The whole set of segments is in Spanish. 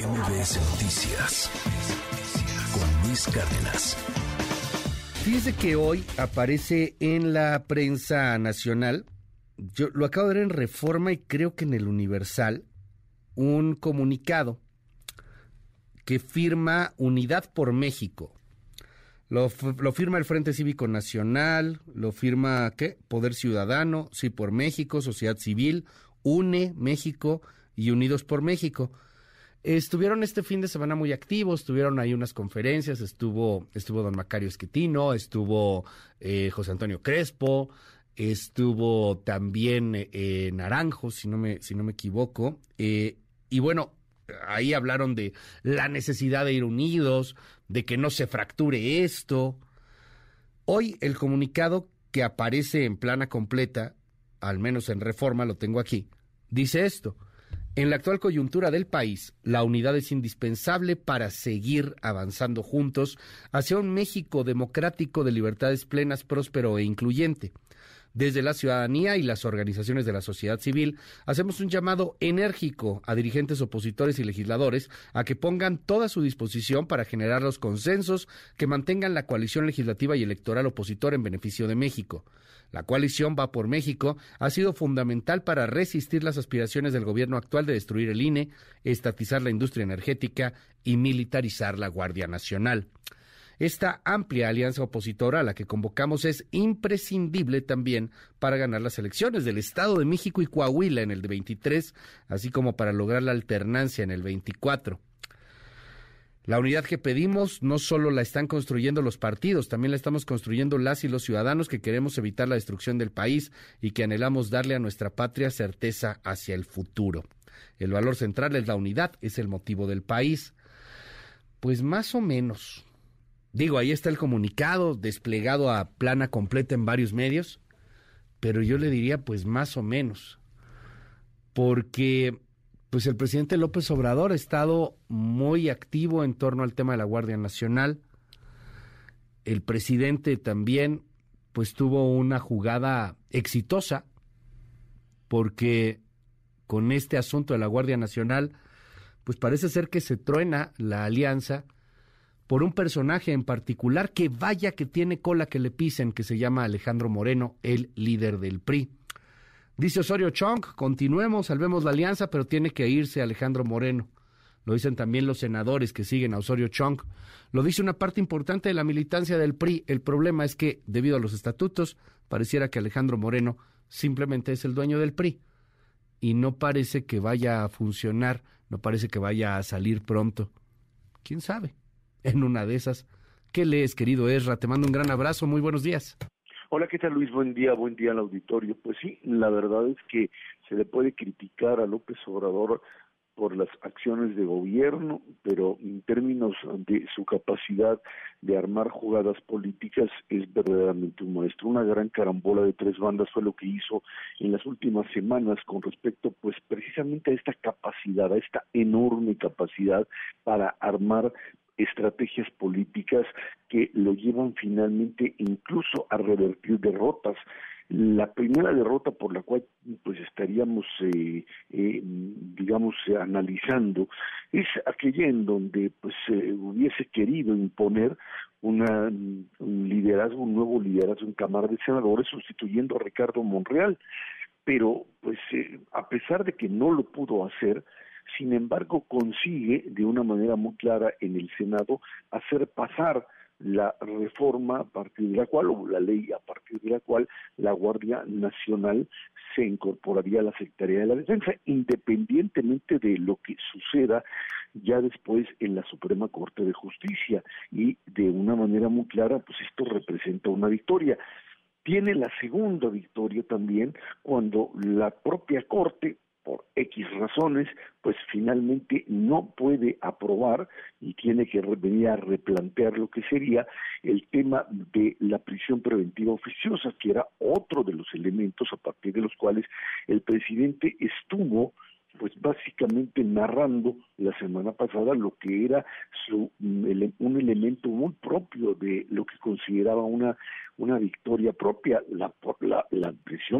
MBS Noticias con Luis Cárdenas. Fíjese que hoy aparece en la prensa nacional, yo lo acabo de ver en Reforma y creo que en el Universal, un comunicado que firma Unidad por México. Lo, firma el Frente Cívico Nacional, lo firma ¿qué? Poder Ciudadano, Sí por México, Sociedad Civil, UNE México y Unidos por México. Estuvieron este fin de semana muy activos, tuvieron ahí unas conferencias, estuvo, estuvo don Macario Esquetino, estuvo eh, José Antonio Crespo, estuvo también eh, Naranjo, si no me, si no me equivoco, eh, y bueno, ahí hablaron de la necesidad de ir unidos, de que no se fracture esto. Hoy el comunicado que aparece en plana completa, al menos en reforma, lo tengo aquí, dice esto. En la actual coyuntura del país, la unidad es indispensable para seguir avanzando juntos hacia un México democrático de libertades plenas, próspero e incluyente. Desde la ciudadanía y las organizaciones de la sociedad civil, hacemos un llamado enérgico a dirigentes opositores y legisladores a que pongan toda su disposición para generar los consensos que mantengan la coalición legislativa y electoral opositor en beneficio de México. La coalición Va por México ha sido fundamental para resistir las aspiraciones del gobierno actual de destruir el INE, estatizar la industria energética y militarizar la Guardia Nacional. Esta amplia alianza opositora a la que convocamos es imprescindible también para ganar las elecciones del Estado de México y Coahuila en el 23, así como para lograr la alternancia en el 24. La unidad que pedimos no solo la están construyendo los partidos, también la estamos construyendo las y los ciudadanos que queremos evitar la destrucción del país y que anhelamos darle a nuestra patria certeza hacia el futuro. El valor central es la unidad, es el motivo del país. Pues más o menos. Digo, ahí está el comunicado desplegado a plana completa en varios medios, pero yo le diría pues más o menos, porque pues el presidente López Obrador ha estado muy activo en torno al tema de la Guardia Nacional. El presidente también pues tuvo una jugada exitosa porque con este asunto de la Guardia Nacional pues parece ser que se truena la alianza por un personaje en particular que vaya que tiene cola que le pisen, que se llama Alejandro Moreno, el líder del PRI. Dice Osorio Chong, continuemos, salvemos la alianza, pero tiene que irse Alejandro Moreno. Lo dicen también los senadores que siguen a Osorio Chong. Lo dice una parte importante de la militancia del PRI. El problema es que, debido a los estatutos, pareciera que Alejandro Moreno simplemente es el dueño del PRI. Y no parece que vaya a funcionar, no parece que vaya a salir pronto. ¿Quién sabe? en una de esas. ¿Qué lees, querido Ezra? Te mando un gran abrazo, muy buenos días. Hola, ¿qué tal Luis? Buen día, buen día al auditorio. Pues sí, la verdad es que se le puede criticar a López Obrador por las acciones de gobierno, pero en términos de su capacidad de armar jugadas políticas es verdaderamente un maestro. Una gran carambola de tres bandas fue lo que hizo en las últimas semanas con respecto pues precisamente a esta capacidad, a esta enorme capacidad para armar estrategias políticas que lo llevan finalmente incluso a revertir derrotas. La primera derrota por la cual pues estaríamos, eh, eh, digamos, analizando es aquella en donde pues hubiese querido imponer una, un liderazgo, un nuevo liderazgo en Cámara de Senadores sustituyendo a Ricardo Monreal. Pero pues eh, a pesar de que no lo pudo hacer, sin embargo consigue de una manera muy clara en el Senado hacer pasar la reforma a partir de la cual, o la ley a partir de la cual la Guardia Nacional se incorporaría a la Secretaría de la Defensa, independientemente de lo que suceda ya después en la Suprema Corte de Justicia. Y de una manera muy clara, pues esto representa una victoria. Tiene la segunda victoria también cuando la propia Corte por X razones, pues finalmente no puede aprobar y tiene que venir a replantear lo que sería el tema de la prisión preventiva oficiosa, que era otro de los elementos a partir de los cuales el presidente estuvo pues básicamente narrando la semana pasada lo que era su, un elemento muy propio de lo que consideraba una, una victoria propia, la, la, la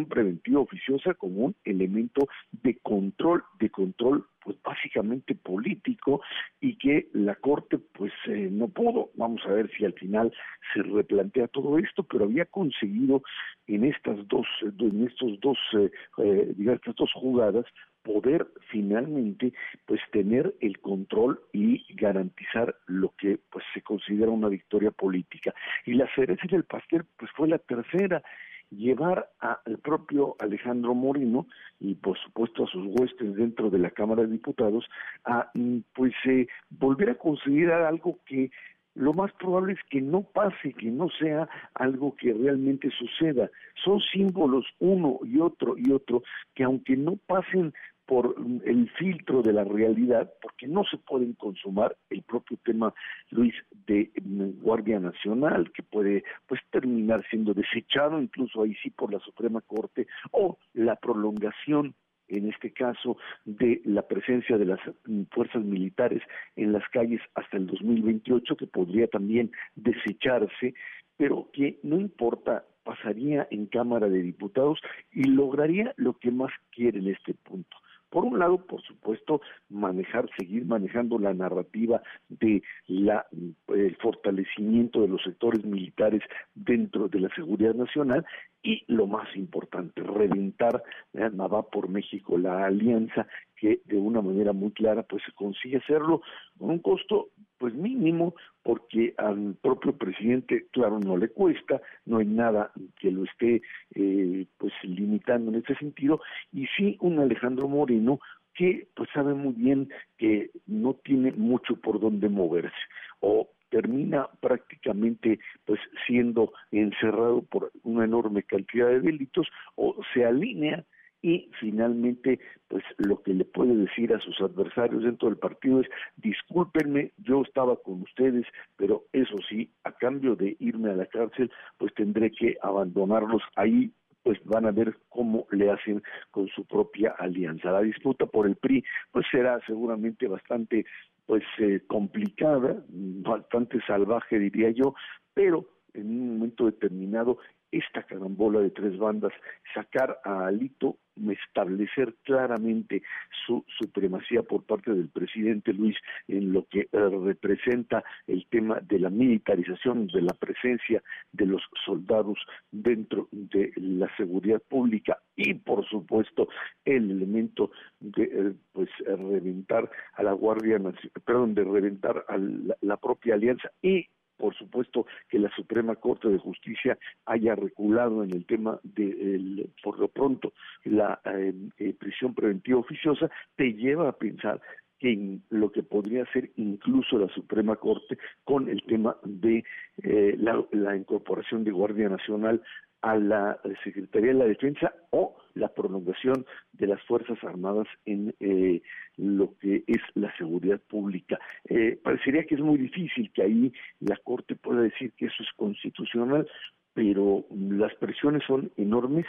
preventiva oficiosa como un elemento de control, de control pues básicamente político y que la Corte pues eh, no pudo. Vamos a ver si al final se replantea todo esto, pero había conseguido en estas dos, en estos dos, eh, eh, digamos, estas dos jugadas poder finalmente pues tener el control y garantizar lo que pues se considera una victoria política y la cereza del pastel pues fue la tercera llevar al propio Alejandro Moreno y por supuesto a sus huestes dentro de la Cámara de Diputados a pues eh, volver a considerar algo que lo más probable es que no pase, que no sea algo que realmente suceda. Son símbolos uno y otro y otro que aunque no pasen por el filtro de la realidad, porque no se pueden consumar el propio tema, Luis, de mm, Guardia Nacional, que puede pues terminar siendo desechado incluso ahí sí por la Suprema Corte, o la prolongación en este caso de la presencia de las mm, fuerzas militares en las calles hasta el 2028, que podría también desecharse, pero que no importa, pasaría en Cámara de Diputados y lograría lo que más quiere en este punto, por un lado, por supuesto, manejar, seguir manejando la narrativa de la el fortalecimiento de los sectores militares dentro de la seguridad nacional y lo más importante, reventar eh, va por México la alianza que de una manera muy clara pues se consigue hacerlo con un costo pues mínimo porque al propio presidente claro no le cuesta no hay nada que lo esté eh, pues limitando en ese sentido y sí un Alejandro Moreno que pues sabe muy bien que no tiene mucho por dónde moverse o termina prácticamente pues siendo encerrado por una enorme cantidad de delitos o se alinea y finalmente pues lo que le puede decir a sus adversarios dentro del partido es discúlpenme yo estaba con ustedes pero eso sí a cambio de irme a la cárcel pues tendré que abandonarlos ahí pues van a ver cómo le hacen con su propia alianza. La disputa por el PRI pues será seguramente bastante pues eh, complicada, bastante salvaje diría yo, pero en un momento determinado esta carambola de tres bandas, sacar a Alito, establecer claramente su supremacía por parte del presidente Luis en lo que eh, representa el tema de la militarización, de la presencia de los soldados dentro de la seguridad pública y por supuesto el elemento de eh, pues reventar a la Guardia Nacional, perdón, de reventar a la propia alianza y por supuesto que la Suprema Corte de Justicia haya reculado en el tema de, por lo pronto, la eh, eh, prisión preventiva oficiosa, te lleva a pensar en lo que podría ser incluso la Suprema Corte con el tema de eh, la, incorporación de Guardia Nacional a la Secretaría de la Defensa o la prolongación de las Fuerzas Armadas en eh, lo que es la seguridad pública. Eh, parecería que es muy difícil que ahí la Corte pueda decir que eso es constitucional, pero las presiones son enormes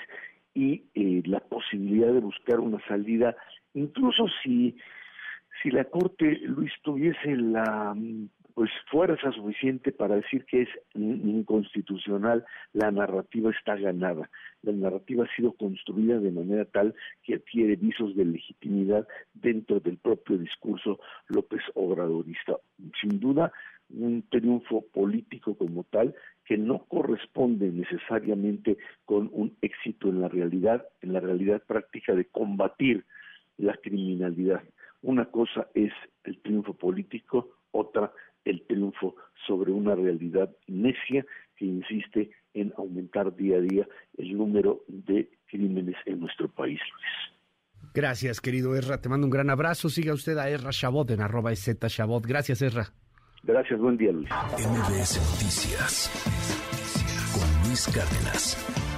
y eh, la posibilidad de buscar una salida, incluso si si la Corte, Luis, tuviese la pues fuerza suficiente para decir que es inconstitucional, la narrativa está ganada. La narrativa ha sido construida de manera tal que adquiere visos de legitimidad dentro del propio discurso López Obradorista. Sin duda, un triunfo político como tal que no corresponde necesariamente con un éxito en la realidad, en la realidad práctica de combatir la criminalidad. Una cosa es el triunfo político, otra el triunfo sobre una realidad necia que insiste en aumentar día a día el número de crímenes en nuestro país, Luis. Gracias, querido Erra. Te mando un gran abrazo. Siga usted a Erra Chabot en arroba Z Chabot. Gracias, Erra. Gracias, buen día, Luis. MBS Noticias con Luis Cárdenas.